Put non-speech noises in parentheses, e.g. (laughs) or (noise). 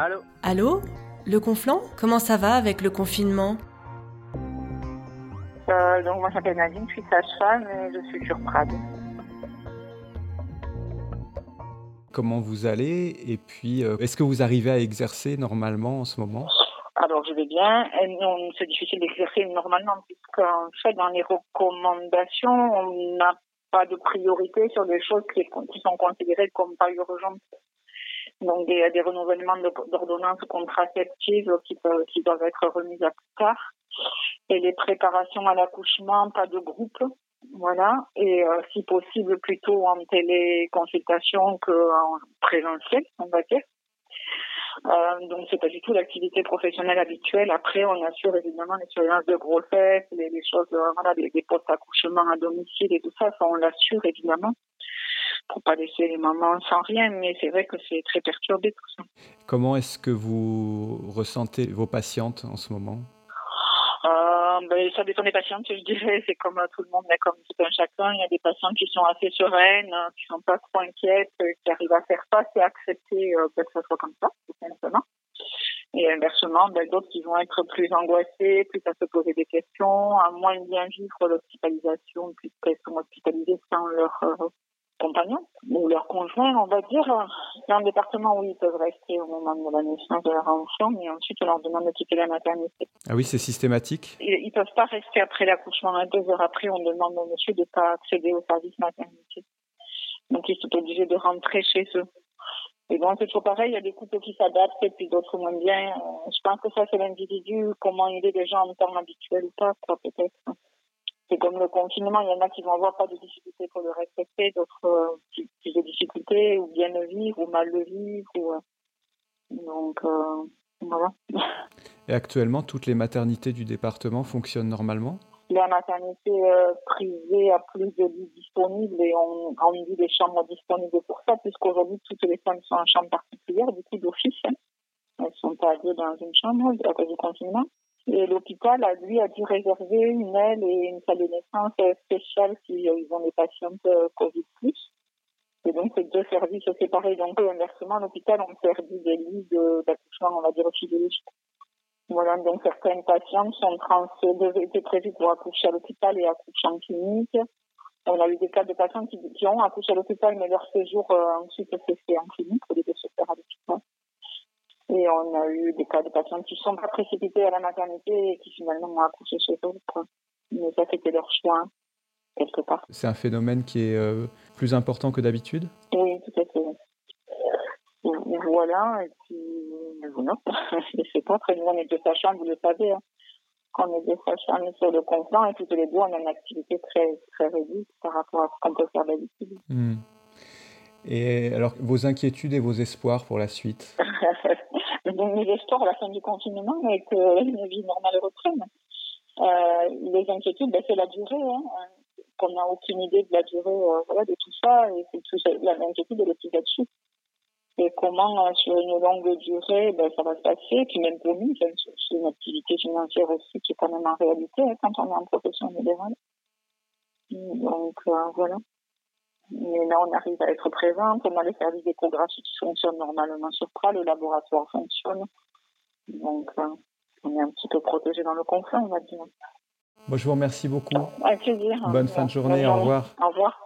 Allô Allô Le Conflant Comment ça va avec le confinement euh, Donc moi je m'appelle Nadine, je suis sage-femme et je suis sur Prades. Comment vous allez Et puis, euh, est-ce que vous arrivez à exercer normalement en ce moment alors, je vais bien. C'est difficile d'exercer normalement, puisqu'en fait, dans les recommandations, on n'a pas de priorité sur des choses qui, qui sont considérées comme pas urgentes. Donc, il y a des renouvellements d'ordonnances contraceptives qui, peuvent, qui doivent être remises à plus tard. Et les préparations à l'accouchement, pas de groupe. Voilà. Et euh, si possible, plutôt en téléconsultation qu'en présentiel, on va dire. Euh, donc c'est pas du tout l'activité professionnelle habituelle. Après, on assure évidemment les surveillances de grossesse, les, les choses, euh, voilà, des, des postes d'accouchement à domicile et tout ça, ça on l'assure évidemment pour pas laisser les mamans sans rien. Mais c'est vrai que c'est très perturbé tout ça. Comment est-ce que vous ressentez vos patientes en ce moment? Euh, ben, ça dépend des patientes, je dirais. (laughs) C'est comme tout le monde, mais comme tout un chacun. Il y a des patientes qui sont assez sereines, qui sont pas trop inquiètes, qui arrivent à faire face et à accepter euh, que ce soit comme ça, tout simplement. Et inversement, ben, d'autres qui vont être plus angoissées, plus à se poser des questions, à moins bien vivre l'hospitalisation, puisqu'elles sont hospitalisées sans leur euh, compagnons ou leurs conjoints, on va dire. C'est un département où ils peuvent rester au moment de la naissance de leur enfant, mais ensuite on leur demande de quitter la maternité. Ah oui, c'est systématique Ils ne peuvent pas rester après l'accouchement. Deux heures après, on demande au monsieur de ne pas accéder au service maternité. Donc ils sont obligés de rentrer chez eux. Et donc c'est toujours pareil, il y a des couples qui s'adaptent et puis d'autres moins bien. Je pense que ça c'est l'individu, comment il est déjà en temps habituel ou pas, peut-être c'est comme le confinement, il y en a qui vont avoir pas de difficultés pour le respecter, d'autres euh, plus de difficultés, ou bien le vivre, ou mal le vivre. Ou, euh, donc, euh, voilà. Et actuellement, toutes les maternités du département fonctionnent normalement? La maternité privée a plus de lits disponibles et on grandit des chambres disponibles pour ça, puisqu'aujourd'hui, toutes les femmes sont en chambre particulière, du coup, d'office. Hein. Elles sont pas dans une chambre à cause du confinement. Et l'hôpital, a, lui, a dû réserver une aile et une salle de naissance spéciale s'ils euh, ont des patientes euh, Covid+. Et donc, c'est deux services séparés. Donc, inversement, l'hôpital, on perdu des lits d'accouchement, on va dire, physiologique. Voilà, donc certaines patientes sont trans, étaient prévues pour accoucher à l'hôpital et accoucher en clinique. On a eu des cas de patientes qui, ont accouché à l'hôpital, mais leur séjour euh, ensuite s'est fait en clinique au lieu de se faire à l'hôpital. Et on a eu des cas de patients qui sont pas précipités à la maternité et qui finalement ont accouché chez eux. Mais ça, c'était leur choix, quelque part. C'est un phénomène qui est euh, plus important que d'habitude? Oui, tout à fait. voilà, et puis voilà. Je sais pas, après nous, on est deux sachants, vous le savez. Hein. On est deux sachants sur le comptant et toutes les deux, on a une activité très, très réduite par rapport à ce qu'on peut faire d'habitude. Hmm. Et alors, vos inquiétudes et vos espoirs pour la suite? (laughs) Donc, mes espoirs à la fin du confinement et que une vie normale reprenne. Euh, les inquiétudes, ben, c'est la durée. Hein. Qu'on n'a aucune idée de la durée euh, de tout ça. Et c'est tout, elle est plus là-dessus. Et comment, euh, sur une longue durée, ben, ça va se passer. Puis même pour nous, c'est une activité financière aussi qui est quand même en réalité hein, quand on est en profession libérale. Donc, euh, voilà. Mais là, on arrive à être présent. On a les services d'échographie qui fonctionnent normalement sur PRA. Le laboratoire fonctionne. Donc, euh, on est un petit peu protégé dans le conflit, on va dire. Moi, je vous remercie beaucoup. Avec plaisir. Bonne fin de journée. Au revoir. Au revoir.